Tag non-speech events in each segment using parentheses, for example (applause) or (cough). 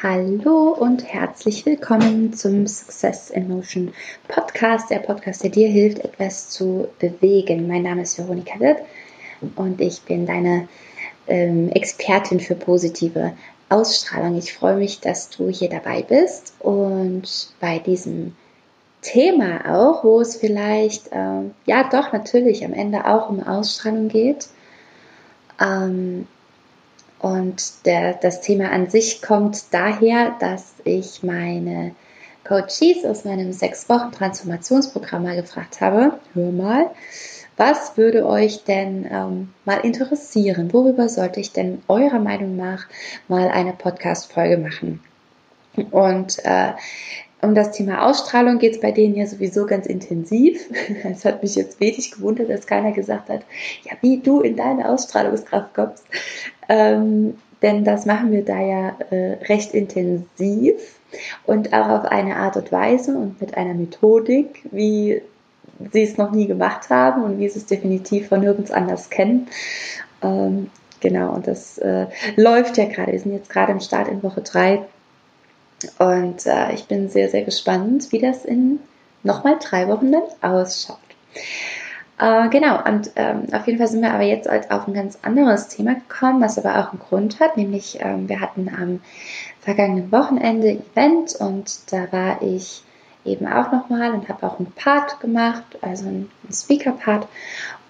Hallo und herzlich willkommen zum Success in Motion Podcast, der Podcast, der dir hilft, etwas zu bewegen. Mein Name ist Veronika Wirth und ich bin deine ähm, Expertin für positive Ausstrahlung. Ich freue mich, dass du hier dabei bist und bei diesem Thema auch, wo es vielleicht, ähm, ja doch natürlich am Ende auch um Ausstrahlung geht. Ähm, und der, das Thema an sich kommt daher, dass ich meine Coaches aus meinem sechs Wochen Transformationsprogramm mal gefragt habe, hör mal, was würde euch denn ähm, mal interessieren? Worüber sollte ich denn eurer Meinung nach mal eine Podcast-Folge machen? Und äh, um das Thema Ausstrahlung geht es bei denen ja sowieso ganz intensiv. (laughs) Es hat mich jetzt wenig gewundert, dass keiner gesagt hat, ja, wie du in deine Ausstrahlungskraft kommst. Ähm, denn das machen wir da ja äh, recht intensiv und auch auf eine Art und Weise und mit einer Methodik, wie sie es noch nie gemacht haben und wie sie es definitiv von nirgends anders kennen. Ähm, genau, und das äh, läuft ja gerade. Wir sind jetzt gerade im Start in Woche 3 und äh, ich bin sehr, sehr gespannt, wie das in nochmal drei Wochen dann ausschaut. Äh, genau, und ähm, auf jeden Fall sind wir aber jetzt halt auf ein ganz anderes Thema gekommen, was aber auch einen Grund hat, nämlich ähm, wir hatten am vergangenen Wochenende Event und da war ich eben auch nochmal und habe auch einen Part gemacht, also einen Speaker-Part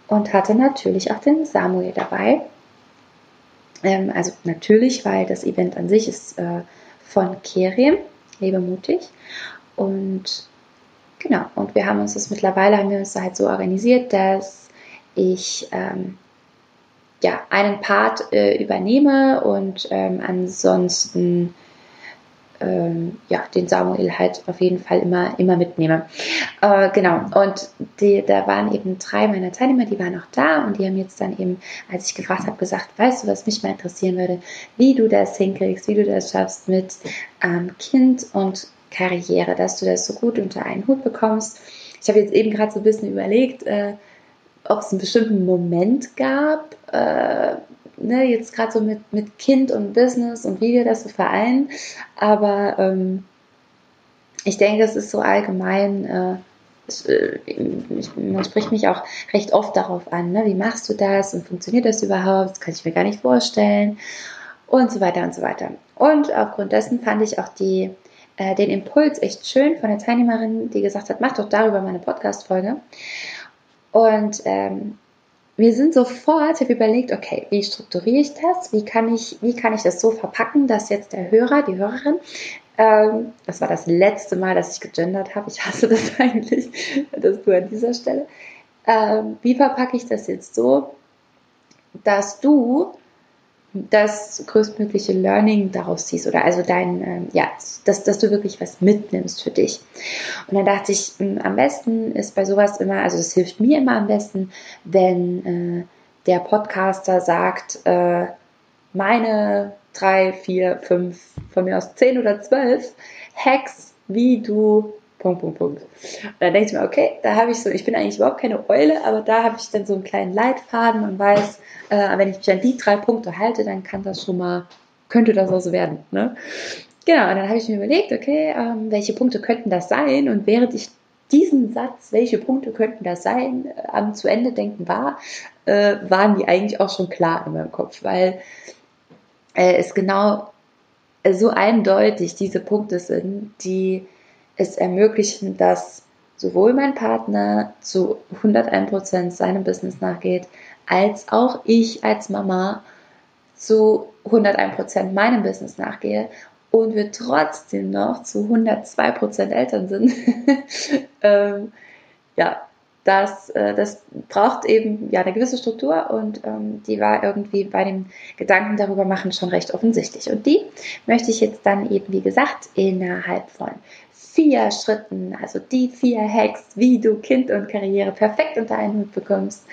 und hatte natürlich auch den Samuel dabei. Ähm, also natürlich, weil das Event an sich ist äh, von Kerem, Lebe mutig. Und Genau, und wir haben uns das mittlerweile, haben wir uns da halt so organisiert, dass ich ähm, ja, einen Part äh, übernehme und ähm, ansonsten ähm, ja, den Samuel halt auf jeden Fall immer, immer mitnehme. Äh, genau, und die, da waren eben drei meiner Teilnehmer, die waren auch da und die haben jetzt dann eben, als ich gefragt habe, gesagt, weißt du, was mich mal interessieren würde, wie du das hinkriegst, wie du das schaffst mit ähm, Kind und Karriere, dass du das so gut unter einen Hut bekommst. Ich habe jetzt eben gerade so ein bisschen überlegt, äh, ob es einen bestimmten Moment gab, äh, ne, jetzt gerade so mit, mit Kind und Business und wie wir das so vereinen. Aber ähm, ich denke, es ist so allgemein, äh, äh, man spricht mich auch recht oft darauf an, ne? wie machst du das und funktioniert das überhaupt? Das kann ich mir gar nicht vorstellen und so weiter und so weiter. Und aufgrund dessen fand ich auch die äh, den Impuls echt schön von der Teilnehmerin, die gesagt hat, mach doch darüber meine Podcast-Folge. Und ähm, wir sind sofort, ich habe überlegt, okay, wie strukturiere ich das? Wie kann ich, wie kann ich das so verpacken, dass jetzt der Hörer, die Hörerin, ähm, das war das letzte Mal, dass ich gegendert habe, ich hasse das (laughs) eigentlich, das nur an dieser Stelle. Ähm, wie verpacke ich das jetzt so, dass du das größtmögliche Learning daraus ziehst oder also dein, ähm, ja, dass, dass du wirklich was mitnimmst für dich. Und dann dachte ich, mh, am besten ist bei sowas immer, also das hilft mir immer am besten, wenn äh, der Podcaster sagt, äh, meine drei, vier, fünf, von mir aus zehn oder zwölf Hacks, wie du Punkt, Punkt, Punkt. Und dann denke ich mir, okay, da habe ich so, ich bin eigentlich überhaupt keine Eule, aber da habe ich dann so einen kleinen Leitfaden und weiß, äh, wenn ich mich an die drei Punkte halte, dann kann das schon mal, könnte das auch so werden. Ne? Genau, und dann habe ich mir überlegt, okay, ähm, welche Punkte könnten das sein? Und während ich diesen Satz, welche Punkte könnten das sein, äh, am zu Ende denken war, äh, waren die eigentlich auch schon klar in meinem Kopf, weil äh, es genau so eindeutig diese Punkte sind, die es ermöglichen, dass sowohl mein Partner zu 101% seinem Business nachgeht, als auch ich als Mama zu 101% meinem Business nachgehe und wir trotzdem noch zu 102% Eltern sind. (laughs) ähm, ja, das, äh, das braucht eben ja eine gewisse Struktur und ähm, die war irgendwie bei dem Gedanken darüber machen schon recht offensichtlich. Und die möchte ich jetzt dann eben, wie gesagt, innerhalb von vier Schritten, also die vier Hacks, wie du Kind und Karriere perfekt unter einen Hut bekommst,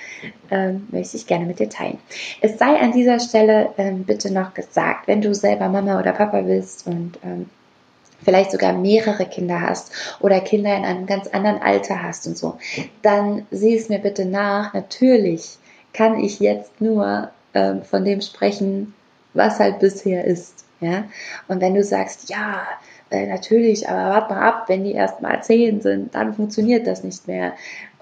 ähm, möchte ich gerne mit dir teilen. Es sei an dieser Stelle ähm, bitte noch gesagt, wenn du selber Mama oder Papa bist und ähm, vielleicht sogar mehrere Kinder hast oder Kinder in einem ganz anderen Alter hast und so, dann sieh es mir bitte nach. Natürlich kann ich jetzt nur ähm, von dem sprechen, was halt bisher ist. Ja? Und wenn du sagst, ja, äh, natürlich, aber warte mal ab, wenn die erst mal zehn sind, dann funktioniert das nicht mehr.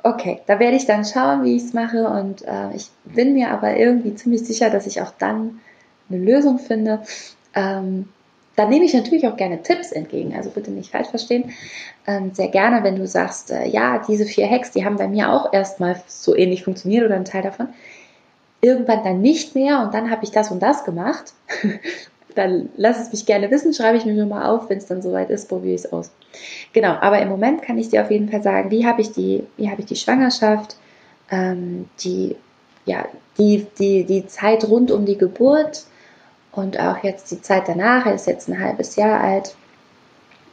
Okay, da werde ich dann schauen, wie ich es mache und äh, ich bin mir aber irgendwie ziemlich sicher, dass ich auch dann eine Lösung finde. Ähm, dann nehme ich natürlich auch gerne Tipps entgegen, also bitte nicht falsch verstehen. Ähm, sehr gerne, wenn du sagst, äh, ja, diese vier Hacks, die haben bei mir auch erstmal so ähnlich funktioniert oder ein Teil davon. Irgendwann dann nicht mehr und dann habe ich das und das gemacht. (laughs) dann lass es mich gerne wissen, schreibe ich mir mal auf, wenn es dann soweit ist, probiere ich es aus. Genau, aber im Moment kann ich dir auf jeden Fall sagen, wie habe ich die, wie habe ich die Schwangerschaft, ähm, die, ja, die, die, die Zeit rund um die Geburt und auch jetzt die Zeit danach, er ist jetzt ein halbes Jahr alt,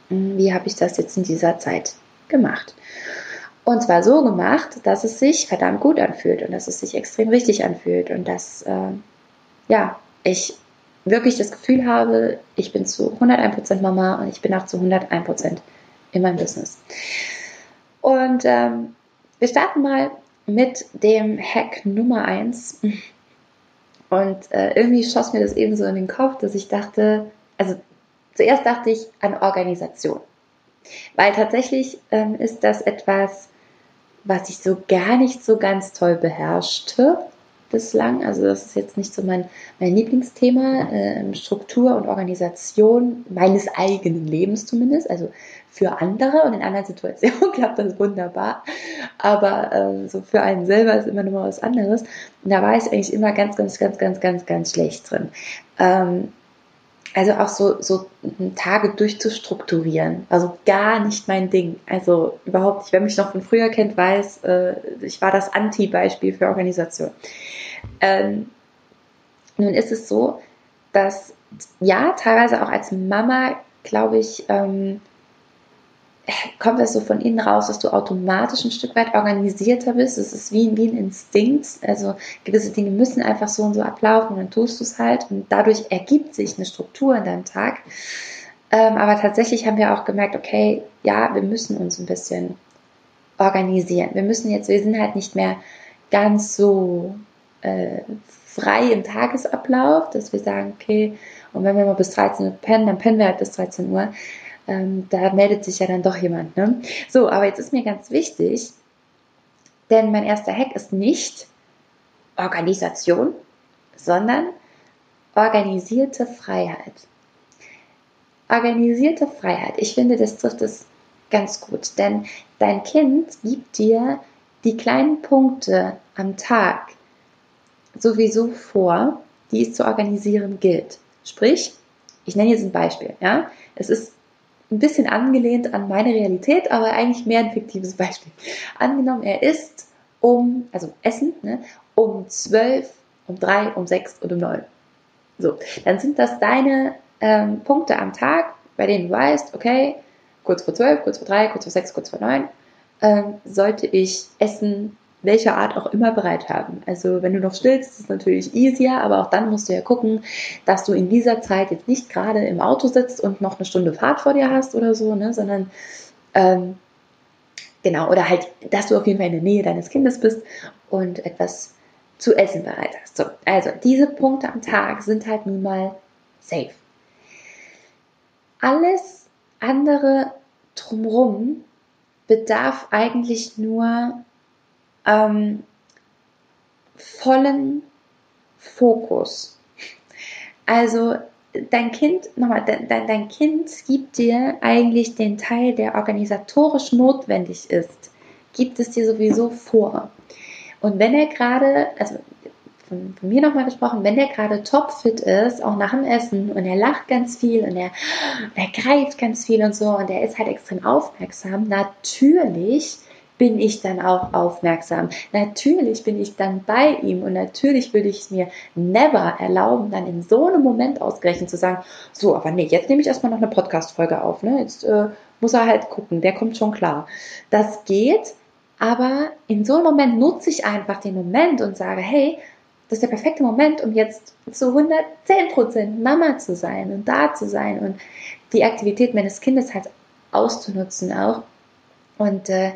hm, wie habe ich das jetzt in dieser Zeit gemacht? Und zwar so gemacht, dass es sich verdammt gut anfühlt und dass es sich extrem richtig anfühlt und dass äh, ja, ich wirklich das Gefühl habe, ich bin zu 101% Mama und ich bin auch zu 101% in meinem Business. Und ähm, wir starten mal mit dem Hack Nummer 1. Und äh, irgendwie schoss mir das eben so in den Kopf, dass ich dachte, also zuerst dachte ich an Organisation. Weil tatsächlich ähm, ist das etwas, was ich so gar nicht so ganz toll beherrschte bislang. Also das ist jetzt nicht so mein, mein Lieblingsthema, äh, Struktur und Organisation meines eigenen Lebens zumindest. Also für andere und in anderen Situationen (laughs) klappt das wunderbar. Aber äh, so für einen selber ist immer noch mal was anderes. Und da war ich eigentlich immer ganz, ganz, ganz, ganz, ganz, ganz schlecht drin. Ähm, also auch so, so Tage durchzustrukturieren. Also gar nicht mein Ding. Also überhaupt nicht. Wer mich noch von früher kennt, weiß, äh, ich war das Anti-Beispiel für Organisation. Ähm, nun ist es so, dass ja, teilweise auch als Mama, glaube ich, ähm, kommt das so von innen raus, dass du automatisch ein Stück weit organisierter bist. Es ist wie, wie ein Instinkt. Also gewisse Dinge müssen einfach so und so ablaufen und dann tust du es halt. Und dadurch ergibt sich eine Struktur in deinem Tag. Ähm, aber tatsächlich haben wir auch gemerkt, okay, ja, wir müssen uns ein bisschen organisieren. Wir müssen jetzt, wir sind halt nicht mehr ganz so äh, frei im Tagesablauf, dass wir sagen, okay, und wenn wir mal bis 13 Uhr pennen, dann pennen wir halt bis 13 Uhr. Ähm, da meldet sich ja dann doch jemand. Ne? So, aber jetzt ist mir ganz wichtig, denn mein erster Hack ist nicht Organisation, sondern organisierte Freiheit. Organisierte Freiheit. Ich finde, das trifft es ganz gut, denn dein Kind gibt dir die kleinen Punkte am Tag, sowieso vor, die es zu organisieren gilt. Sprich, ich nenne jetzt ein Beispiel. Ja? Es ist ein bisschen angelehnt an meine Realität, aber eigentlich mehr ein fiktives Beispiel. Angenommen, er isst um, also Essen, ne, um 12, um 3, um 6 und um 9. So, dann sind das deine ähm, Punkte am Tag, bei denen du weißt, okay, kurz vor 12, kurz vor 3, kurz vor 6, kurz vor 9, ähm, sollte ich Essen welcher Art auch immer bereit haben. Also wenn du noch stillst, ist es natürlich easier, aber auch dann musst du ja gucken, dass du in dieser Zeit jetzt nicht gerade im Auto sitzt und noch eine Stunde Fahrt vor dir hast oder so, ne, sondern ähm, genau, oder halt, dass du auf jeden Fall in der Nähe deines Kindes bist und etwas zu essen bereit hast. So, also diese Punkte am Tag sind halt nun mal safe. Alles andere drumrum bedarf eigentlich nur ähm, vollen Fokus. Also dein Kind, nochmal, dein, dein Kind gibt dir eigentlich den Teil, der organisatorisch notwendig ist, gibt es dir sowieso vor. Und wenn er gerade, also von, von mir nochmal gesprochen, wenn der gerade topfit ist, auch nach dem Essen und er lacht ganz viel und er, er greift ganz viel und so und er ist halt extrem aufmerksam, natürlich bin ich dann auch aufmerksam. Natürlich bin ich dann bei ihm und natürlich würde ich es mir never erlauben, dann in so einem Moment ausgerechnet zu sagen, so, aber nee, jetzt nehme ich erstmal noch eine Podcast-Folge auf. Ne? Jetzt äh, muss er halt gucken, der kommt schon klar. Das geht, aber in so einem Moment nutze ich einfach den Moment und sage, hey, das ist der perfekte Moment, um jetzt zu 110% Mama zu sein und da zu sein und die Aktivität meines Kindes halt auszunutzen auch. Und äh,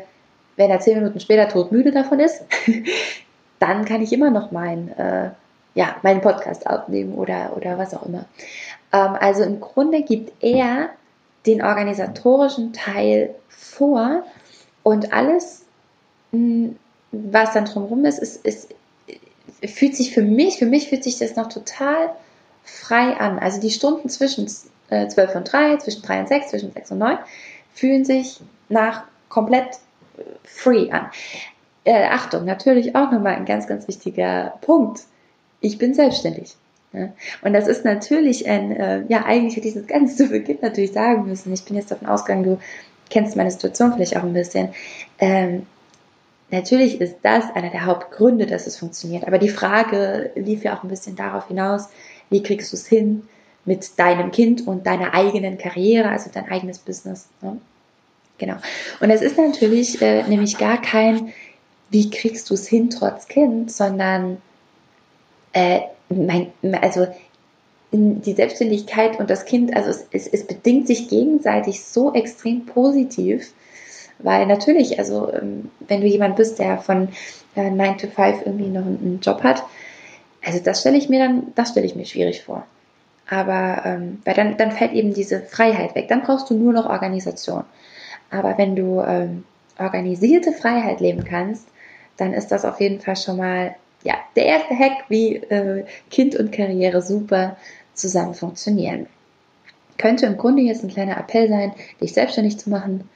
wenn er zehn Minuten später todmüde davon ist, (laughs) dann kann ich immer noch mein, äh, ja, meinen Podcast aufnehmen oder, oder was auch immer. Ähm, also im Grunde gibt er den organisatorischen Teil vor und alles, hm, was dann drumherum ist, ist, ist, fühlt sich für mich, für mich fühlt sich das noch total frei an. Also die Stunden zwischen 12 äh, und 3, zwischen 3 und 6, zwischen 6 und 9 fühlen sich nach komplett free an. Äh, Achtung, natürlich auch nochmal ein ganz, ganz wichtiger Punkt. Ich bin selbstständig. Ja? Und das ist natürlich ein, äh, ja, eigentlich hätte ich das ganz zu Beginn natürlich sagen müssen. Ich bin jetzt davon ausgegangen, du kennst meine Situation vielleicht auch ein bisschen. Ähm, natürlich ist das einer der Hauptgründe, dass es funktioniert. Aber die Frage lief ja auch ein bisschen darauf hinaus, wie kriegst du es hin mit deinem Kind und deiner eigenen Karriere, also dein eigenes Business. Ne? Genau. Und es ist natürlich äh, nämlich gar kein, wie kriegst du es hin trotz Kind, sondern äh, mein, also die Selbstständigkeit und das Kind, also es, es, es bedingt sich gegenseitig so extrem positiv, weil natürlich, also ähm, wenn du jemand bist, der von äh, 9 to 5 irgendwie noch einen Job hat, also das stelle ich mir dann, das stelle ich mir schwierig vor. Aber ähm, weil dann, dann fällt eben diese Freiheit weg. Dann brauchst du nur noch Organisation. Aber wenn du ähm, organisierte Freiheit leben kannst, dann ist das auf jeden Fall schon mal ja, der erste Hack, wie äh, Kind und Karriere super zusammen funktionieren. Könnte im Grunde jetzt ein kleiner Appell sein, dich selbstständig zu machen.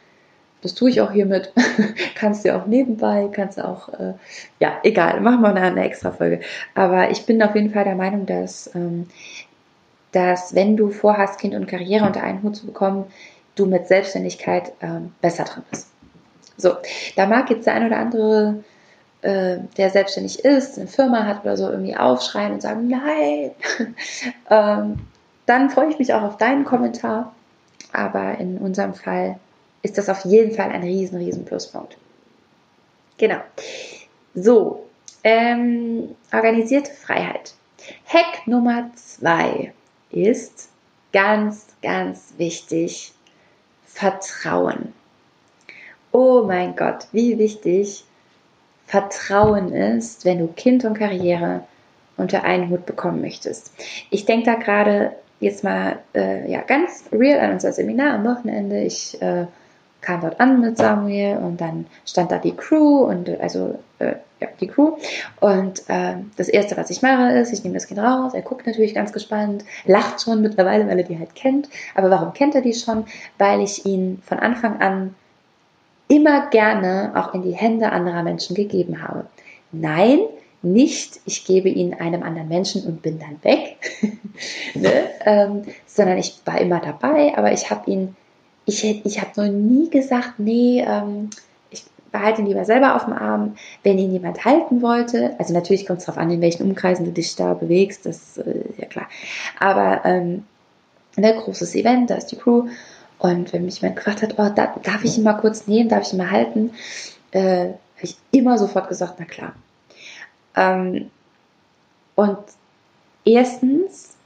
Das tue ich auch hiermit. (laughs) kannst du auch nebenbei, kannst du auch, äh, ja, egal, machen wir eine, eine extra Folge. Aber ich bin auf jeden Fall der Meinung, dass, ähm, dass wenn du vorhast, Kind und Karriere unter einen Hut zu bekommen, du mit Selbstständigkeit ähm, besser dran bist. So, da mag jetzt der ein oder andere äh, der selbstständig ist, eine Firma hat oder so, irgendwie aufschreien und sagen, nein, (laughs) ähm, dann freue ich mich auch auf deinen Kommentar. Aber in unserem Fall ist das auf jeden Fall ein riesen, riesen Pluspunkt. Genau. So, ähm, organisierte Freiheit. Hack Nummer zwei ist ganz, ganz wichtig, Vertrauen. Oh mein Gott, wie wichtig Vertrauen ist, wenn du Kind und Karriere unter einen Hut bekommen möchtest. Ich denke da gerade jetzt mal äh, ja, ganz real an unser Seminar am Wochenende. Ich äh, kam dort an mit Samuel und dann stand da die Crew und also äh, ja, die Crew. Und äh, das erste, was ich mache, ist, ich nehme das Kind raus, er guckt natürlich ganz gespannt, lacht schon mittlerweile, weil er die halt kennt. Aber warum kennt er die schon? Weil ich ihn von Anfang an immer gerne auch in die Hände anderer Menschen gegeben habe. Nein, nicht, ich gebe ihn einem anderen Menschen und bin dann weg, (laughs) ne? ähm, sondern ich war immer dabei, aber ich habe ihn, ich, ich habe noch nie gesagt, nee, ähm, behalte ihn lieber selber auf dem Arm, wenn ihn jemand halten wollte. Also natürlich kommt es darauf an, in welchen Umkreisen du dich da bewegst, das äh, ist ja klar. Aber ähm, ein ne, großes Event, da ist die Crew und wenn mich jemand gefragt hat, oh, da, darf ich ihn mal kurz nehmen, darf ich ihn mal halten, äh, habe ich immer sofort gesagt, na klar. Ähm, und erstens,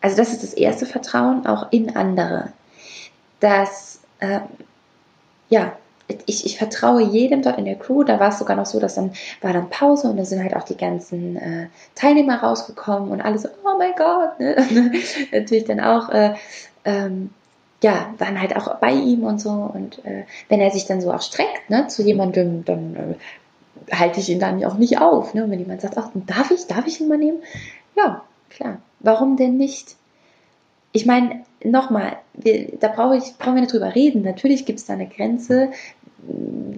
also das ist das erste Vertrauen auch in andere, dass äh, ja ich, ich vertraue jedem dort in der Crew. Da war es sogar noch so, dass dann war dann Pause und da sind halt auch die ganzen äh, Teilnehmer rausgekommen und alle so, oh mein Gott, ne? (laughs) natürlich dann auch äh, ähm, ja, waren halt auch bei ihm und so. Und äh, wenn er sich dann so auch streckt, ne, zu jemandem, dann äh, halte ich ihn dann auch nicht auf. Ne? Und wenn jemand sagt, ach, darf ich, darf ich ihn mal nehmen? Ja, klar. Warum denn nicht? Ich meine, nochmal, da brauche ich, brauchen wir nicht drüber reden. Natürlich gibt es da eine Grenze,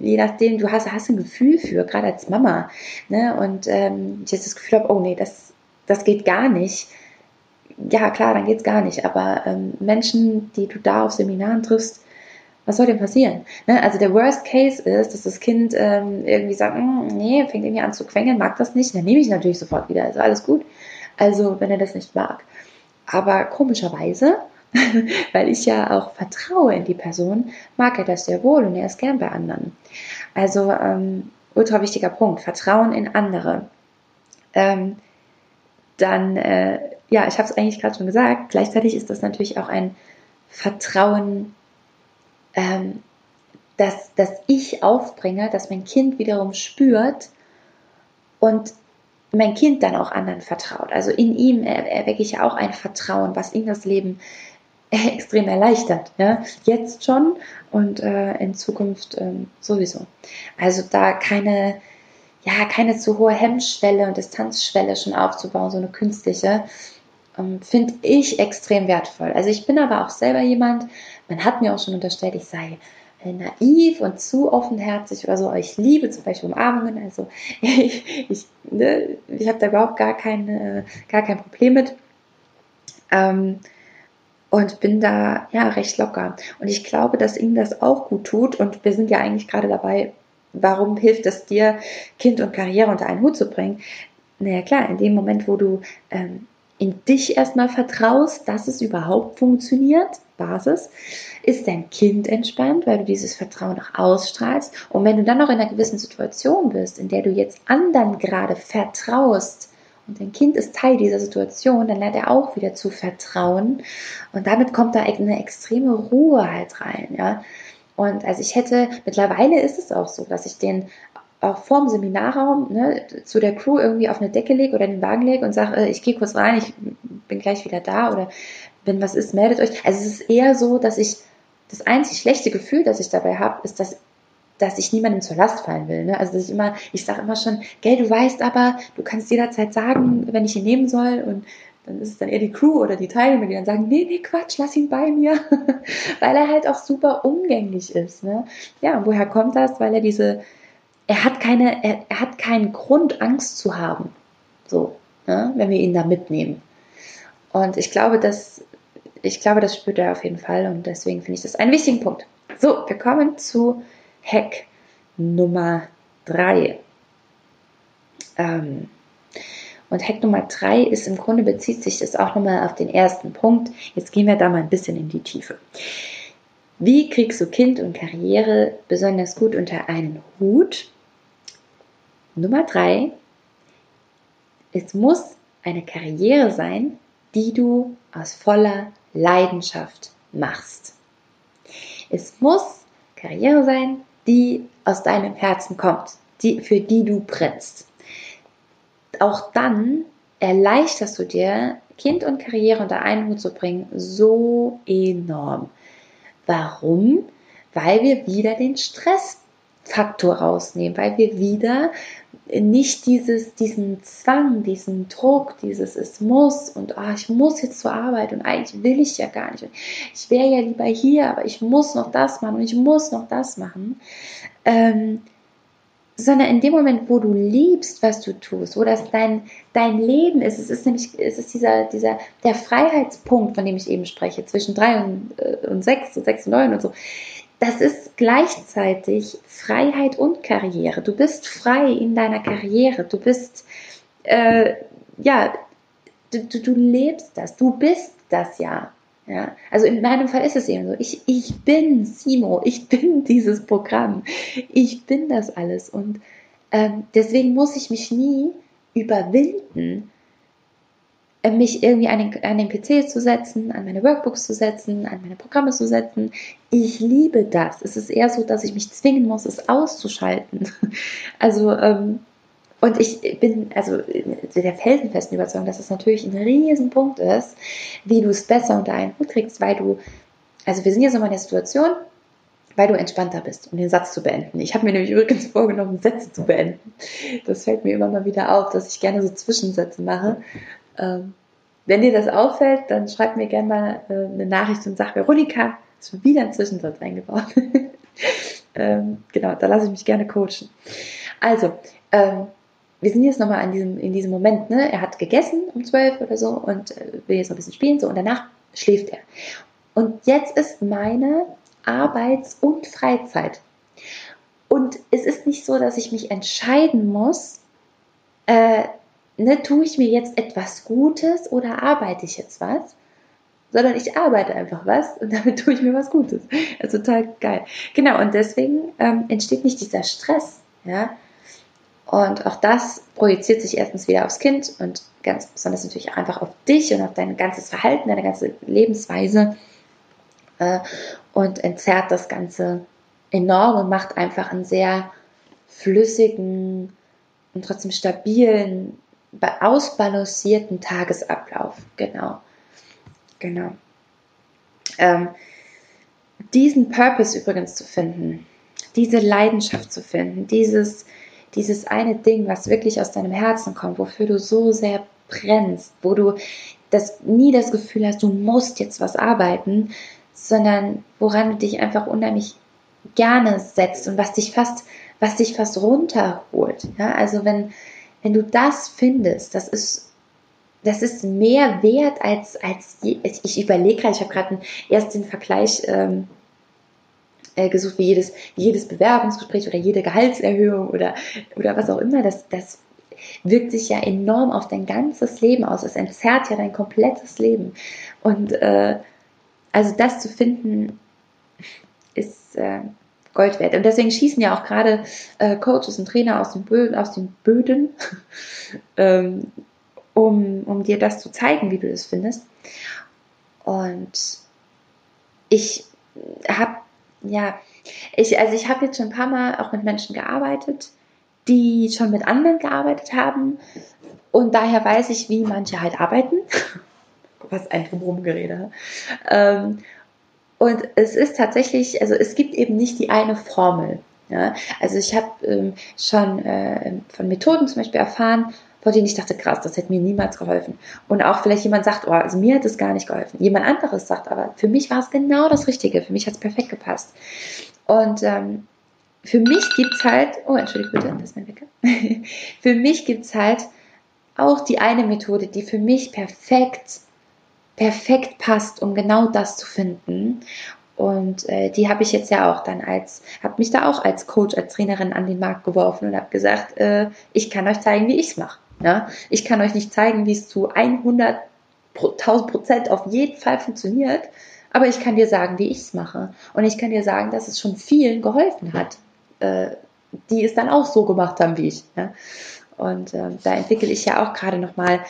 je nachdem, du hast, hast ein Gefühl für, gerade als Mama. Ne? Und ähm, ich jetzt das Gefühl habe, oh nee, das, das geht gar nicht ja klar, dann geht's gar nicht. Aber ähm, Menschen, die du da auf Seminaren triffst, was soll denn passieren? Ne? Also der Worst Case ist, dass das Kind ähm, irgendwie sagt, hm, nee, fängt irgendwie an zu quengeln, mag das nicht, dann nehme ich natürlich sofort wieder. Also alles gut. Also wenn er das nicht mag. Aber komischerweise, (laughs) weil ich ja auch vertraue in die Person, mag er das sehr wohl und er ist gern bei anderen. Also ähm, ultra wichtiger Punkt, Vertrauen in andere. Ähm, dann äh, ja, ich habe es eigentlich gerade schon gesagt, gleichzeitig ist das natürlich auch ein Vertrauen, ähm, dass, dass ich aufbringe, dass mein Kind wiederum spürt und mein Kind dann auch anderen vertraut. Also in ihm erwecke ich ja auch ein Vertrauen, was ihm das Leben (laughs) extrem erleichtert. Ja? Jetzt schon und äh, in Zukunft ähm, sowieso. Also da keine, ja, keine zu hohe Hemmschwelle und Distanzschwelle schon aufzubauen, so eine künstliche, ähm, finde ich extrem wertvoll. Also ich bin aber auch selber jemand, man hat mir auch schon unterstellt, ich sei äh, naiv und zu offenherzig oder so. Ich liebe zum Beispiel Umarmungen. Also (laughs) ich, ich, ne, ich habe da überhaupt gar, keine, gar kein Problem mit. Ähm, und bin da ja recht locker. Und ich glaube, dass ihm das auch gut tut. Und wir sind ja eigentlich gerade dabei, warum hilft es dir, Kind und Karriere unter einen Hut zu bringen? Naja, klar, in dem Moment, wo du ähm, in dich erstmal vertraust, dass es überhaupt funktioniert, Basis, ist dein Kind entspannt, weil du dieses Vertrauen auch ausstrahlst. Und wenn du dann noch in einer gewissen Situation bist, in der du jetzt anderen gerade vertraust, und dein Kind ist Teil dieser Situation, dann lernt er auch wieder zu vertrauen. Und damit kommt da eine extreme Ruhe halt rein, ja. Und also ich hätte, mittlerweile ist es auch so, dass ich den auch vorm Seminarraum ne, zu der Crew irgendwie auf eine Decke lege oder in den Wagen lege und sage, äh, ich gehe kurz rein, ich bin gleich wieder da oder wenn was ist, meldet euch. Also es ist eher so, dass ich das einzig schlechte Gefühl, das ich dabei habe, ist, dass dass ich niemandem zur Last fallen will. Ne? Also dass ich immer, ich sage immer schon, gell, du weißt aber, du kannst jederzeit sagen, wenn ich ihn nehmen soll und dann ist es dann eher die Crew oder die Teilnehmer, die dann sagen, nee, nee, Quatsch, lass ihn bei mir, (laughs) weil er halt auch super umgänglich ist. Ne? Ja, und woher kommt das? Weil er diese, er hat keine, er, er hat keinen Grund, Angst zu haben, so, ne? wenn wir ihn da mitnehmen. Und ich glaube, dass, ich glaube, das spürt er auf jeden Fall und deswegen finde ich das einen wichtigen Punkt. So, wir kommen zu Hack Nummer 3. Ähm, und Hack Nummer 3 ist im Grunde bezieht sich das auch nochmal auf den ersten Punkt. Jetzt gehen wir da mal ein bisschen in die Tiefe. Wie kriegst du Kind und Karriere besonders gut unter einen Hut? Nummer 3. Es muss eine Karriere sein, die du aus voller Leidenschaft machst. Es muss Karriere sein, die aus deinem Herzen kommt, die, für die du brennst. Auch dann erleichterst du dir, Kind und Karriere unter einen Hut zu bringen, so enorm. Warum? Weil wir wieder den Stressfaktor rausnehmen, weil wir wieder nicht dieses, diesen Zwang, diesen Druck, dieses es muss und ah, ich muss jetzt zur Arbeit und eigentlich will ich ja gar nicht. Ich wäre ja lieber hier, aber ich muss noch das machen und ich muss noch das machen. Ähm, sondern in dem Moment, wo du liebst, was du tust, wo das dein, dein Leben ist, es ist nämlich, es ist dieser, dieser, der Freiheitspunkt, von dem ich eben spreche, zwischen drei und, äh, und sechs und sechs und neun und so das ist gleichzeitig Freiheit und Karriere. Du bist frei in deiner Karriere. Du bist, äh, ja, du, du, du lebst das. Du bist das ja. Ja, also in meinem Fall ist es eben so. Ich, ich bin Simo, ich bin (laughs) dieses Programm, ich bin das alles und ähm, deswegen muss ich mich nie überwinden, mich irgendwie an den, an den PC zu setzen, an meine Workbooks zu setzen, an meine Programme zu setzen. Ich liebe das. Es ist eher so, dass ich mich zwingen muss, es auszuschalten. (laughs) Also, ähm, und ich bin also der felsenfesten Überzeugung, dass es natürlich ein Riesenpunkt ist, wie du es besser unter einen Hut kriegst, weil du, also wir sind jetzt nochmal in der Situation, weil du entspannter bist, um den Satz zu beenden. Ich habe mir nämlich übrigens vorgenommen, Sätze zu beenden. Das fällt mir immer mal wieder auf, dass ich gerne so Zwischensätze mache. Ähm, wenn dir das auffällt, dann schreib mir gerne mal äh, eine Nachricht und sag, Veronika, ist wieder ein Zwischensatz eingebaut. (laughs) ähm, genau, da lasse ich mich gerne coachen. Also, ähm, wir sind jetzt nochmal in diesem, in diesem Moment, ne? Er hat gegessen um zwölf oder so und äh, will jetzt noch ein bisschen spielen, so, und danach schläft er. Und jetzt ist meine Arbeits- und Freizeit. Und es ist nicht so, dass ich mich entscheiden muss, äh, ne, tue ich mir jetzt etwas Gutes oder arbeite ich jetzt was? Sondern ich arbeite einfach was und (laughs) damit tue ich mir was Gutes. Also total geil. Genau, und deswegen ähm, entsteht nicht dieser Stress, ja. Und auch das projiziert sich erstens wieder aufs Kind und ganz besonders natürlich auch einfach auf dich und auf dein ganzes Verhalten, deine ganze Lebensweise äh, und entzerrt das Ganze enorm und macht einfach einen sehr flüssigen und trotzdem stabilen ausbalancierten Tagesablauf. Genau. Genau. Ähm, diesen Purpose übrigens zu finden, diese Leidenschaft zu finden, dieses, dieses eine Ding, was wirklich aus deinem Herzen kommt, wofür du so sehr brennst, wo du das, nie das Gefühl hast, du musst jetzt was arbeiten, sondern woran du dich einfach unheimlich gerne setzt und was dich fast, was dich fast runterholt. Ja? Also wenn, wenn du das findest, das ist, das ist mehr wert als, als ich überlege gerade, ich habe gerade erst den Vergleich ähm, äh, gesucht, wie jedes, wie jedes Bewerbungsgespräch oder jede Gehaltserhöhung oder, oder was auch immer, das, das wirkt sich ja enorm auf dein ganzes Leben aus. Es entzerrt ja dein komplettes Leben. Und äh, also das zu finden, ist äh, Gold wert. Und deswegen schießen ja auch gerade äh, Coaches und Trainer aus den, Bö aus den Böden, (laughs) ähm, um, um dir das zu zeigen, wie du das findest. Und ich habe, ja, ich, also ich habe jetzt schon ein paar Mal auch mit Menschen gearbeitet, die schon mit anderen gearbeitet haben. Und daher weiß ich, wie manche halt arbeiten. (laughs) Was ein Drumherumgerede. Ähm, und es ist tatsächlich, also es gibt eben nicht die eine Formel. Ja? Also ich habe ähm, schon äh, von Methoden zum Beispiel erfahren, vor denen ich dachte, krass, das hätte mir niemals geholfen. Und auch vielleicht jemand sagt, oh, also mir hat es gar nicht geholfen. Jemand anderes sagt aber, für mich war es genau das Richtige, für mich hat es perfekt gepasst. Und ähm, für mich gibt es halt, oh, entschuldige bitte, das ist mein Wecker. (laughs) für mich gibt es halt auch die eine Methode, die für mich perfekt, perfekt passt, um genau das zu finden. Und äh, die habe ich jetzt ja auch dann als, habe mich da auch als Coach, als Trainerin an den Markt geworfen und habe gesagt, äh, ich kann euch zeigen, wie ich es mache. Ja? Ich kann euch nicht zeigen, wie es zu 100, 1000 Prozent auf jeden Fall funktioniert, aber ich kann dir sagen, wie ich es mache. Und ich kann dir sagen, dass es schon vielen geholfen hat äh, die es dann auch so gemacht haben wie ich. Ja? Und äh, da entwickle ich ja auch gerade nochmal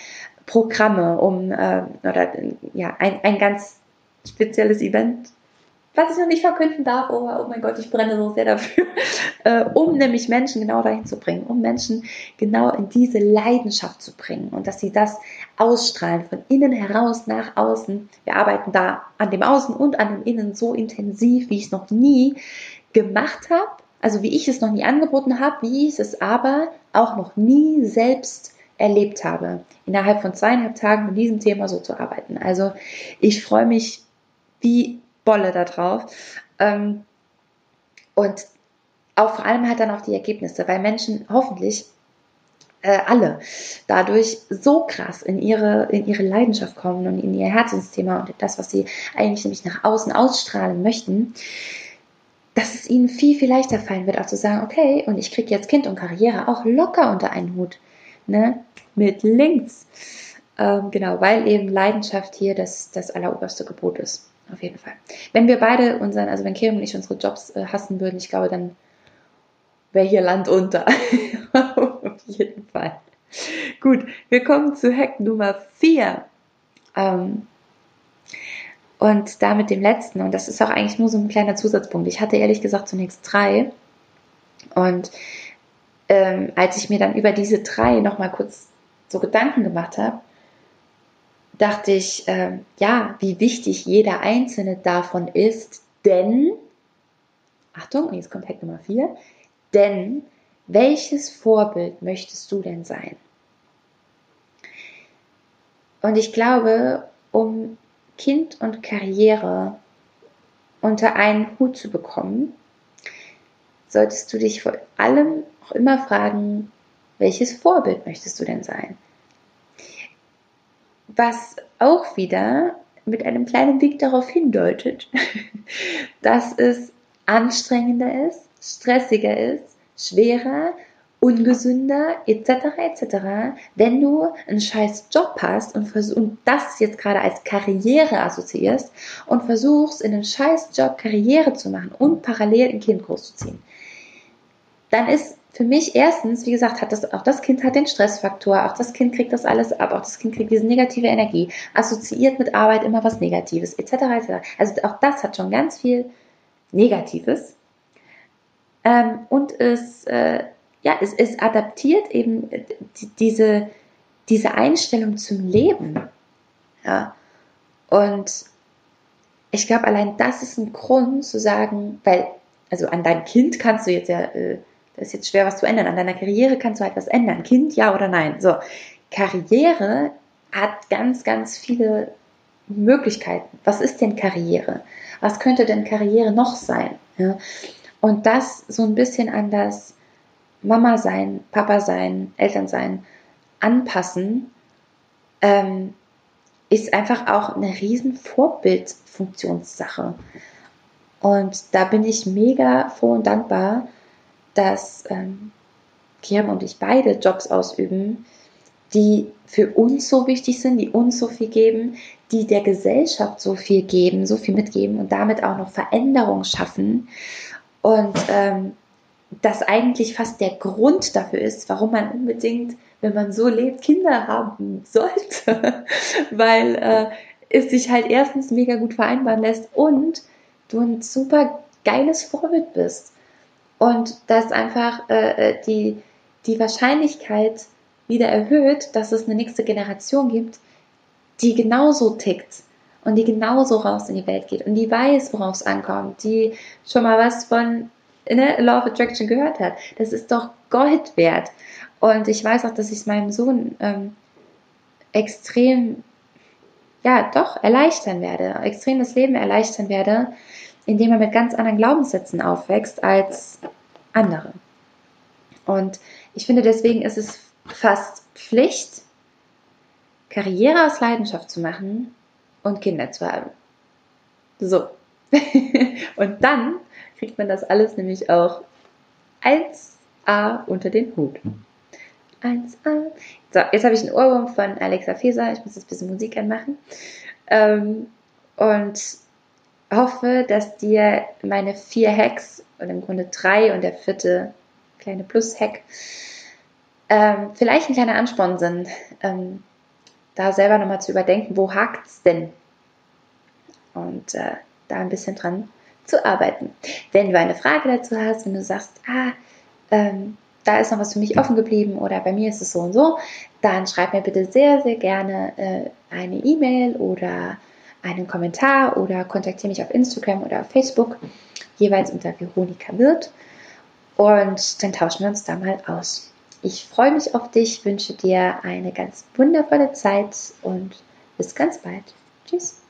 Programme, um, äh, oder ja, ein, ein ganz spezielles Event, was ich noch nicht verkünden darf, oh, oh mein Gott, ich brenne so sehr dafür, (laughs) äh, um nämlich Menschen genau dahin zu bringen, um Menschen genau in diese Leidenschaft zu bringen und dass sie das ausstrahlen, von innen heraus nach außen. Wir arbeiten da an dem Außen und an dem Innen so intensiv, wie ich es noch nie gemacht habe also wie ich es noch nie angeboten habe, wie ich es aber auch noch nie selbst erlebt habe, innerhalb von zweieinhalb Tagen mit diesem Thema so zu arbeiten. Also ich freue mich wie Bolle darauf. Ähm, und auch vor allem halt dann auch die Ergebnisse, weil Menschen hoffentlich äh, alle dadurch so krass in ihre, in ihre Leidenschaft kommen und in ihr Herzensthema und das, was sie eigentlich nämlich nach außen ausstrahlen möchten, dass es ihnen viel, viel leichter fallen wird, auch zu sagen, okay, und ich kriege jetzt Kind und Karriere auch locker unter einen Hut. Ne? Mit links. Ähm, genau, weil eben Leidenschaft hier das, das alleroberste Gebot ist. Auf jeden Fall. Wenn wir beide unseren, also wenn Kerem und ich unsere Jobs äh, hassen würden, ich glaube, dann wäre hier Land unter. (laughs) Auf jeden Fall. Gut, wir kommen zu Hack Nummer 4. Ähm, und damit dem letzten, und das ist auch eigentlich nur so ein kleiner Zusatzpunkt. Ich hatte ehrlich gesagt zunächst drei. Und ähm, als ich mir dann über diese drei nochmal kurz so Gedanken gemacht habe, dachte ich, äh, ja, wie wichtig jeder einzelne davon ist, denn, Achtung, jetzt kommt Hack Nummer vier, denn welches Vorbild möchtest du denn sein? Und ich glaube, um Kind und Karriere unter einen Hut zu bekommen, solltest du dich vor allem auch immer fragen, welches Vorbild möchtest du denn sein? Was auch wieder mit einem kleinen Weg darauf hindeutet, (laughs) dass es anstrengender ist, stressiger ist, schwerer ungesünder etc. etc., wenn du einen scheiß Job hast und, und das jetzt gerade als Karriere assoziierst und versuchst in einem scheiß Job Karriere zu machen und parallel ein Kind großzuziehen, dann ist für mich erstens, wie gesagt, hat das, auch das Kind hat den Stressfaktor, auch das Kind kriegt das alles ab, auch das Kind kriegt diese negative Energie, assoziiert mit Arbeit immer was Negatives, etc. etc. Also auch das hat schon ganz viel Negatives. Ähm, und es äh, ja, es, es adaptiert eben diese, diese Einstellung zum Leben. Ja. Und ich glaube, allein das ist ein Grund zu sagen, weil, also an deinem Kind kannst du jetzt ja, äh, ist jetzt schwer was zu ändern, an deiner Karriere kannst du etwas ändern. Kind, ja oder nein? So, Karriere hat ganz, ganz viele Möglichkeiten. Was ist denn Karriere? Was könnte denn Karriere noch sein? Ja? Und das so ein bisschen an das Mama sein, Papa sein, Eltern sein anpassen, ähm, ist einfach auch eine riesen Vorbildfunktionssache. Und da bin ich mega froh und dankbar, dass ähm, Kiram und ich beide Jobs ausüben, die für uns so wichtig sind, die uns so viel geben, die der Gesellschaft so viel geben, so viel mitgeben und damit auch noch Veränderung schaffen. Und ähm, das eigentlich fast der Grund dafür ist, warum man unbedingt, wenn man so lebt, Kinder haben sollte. (laughs) Weil äh, es sich halt erstens mega gut vereinbaren lässt und du ein super geiles Vorbild bist. Und dass einfach äh, äh, die, die Wahrscheinlichkeit wieder erhöht, dass es eine nächste Generation gibt, die genauso tickt und die genauso raus in die Welt geht und die weiß, worauf es ankommt, die schon mal was von ne, Law of Attraction gehört hat. Das ist doch Gold wert. Und ich weiß auch, dass ich es meinem Sohn ähm, extrem, ja, doch erleichtern werde, extrem das Leben erleichtern werde, indem er mit ganz anderen Glaubenssätzen aufwächst als andere. Und ich finde, deswegen ist es fast Pflicht, Karriere aus Leidenschaft zu machen und Kinder zu haben. So. (laughs) und dann kriegt man das alles nämlich auch 1a unter den Hut. 1a. So, jetzt habe ich einen Ohrwurm von Alexa Feser. Ich muss jetzt ein bisschen Musik anmachen. Ähm, und hoffe, dass dir meine vier Hacks, oder im Grunde drei und der vierte kleine Plus-Hack, ähm, vielleicht ein kleiner Ansporn sind, ähm, da selber nochmal zu überdenken, wo hakt es denn? Und äh, da ein bisschen dran zu arbeiten. Wenn du eine Frage dazu hast, wenn du sagst, ah, ähm, da ist noch was für mich offen geblieben oder bei mir ist es so und so, dann schreib mir bitte sehr, sehr gerne äh, eine E-Mail oder einen Kommentar oder kontaktiere mich auf Instagram oder auf Facebook, jeweils unter Veronika Wirth. Und dann tauschen wir uns da mal aus. Ich freue mich auf dich, wünsche dir eine ganz wundervolle Zeit und bis ganz bald. Tschüss.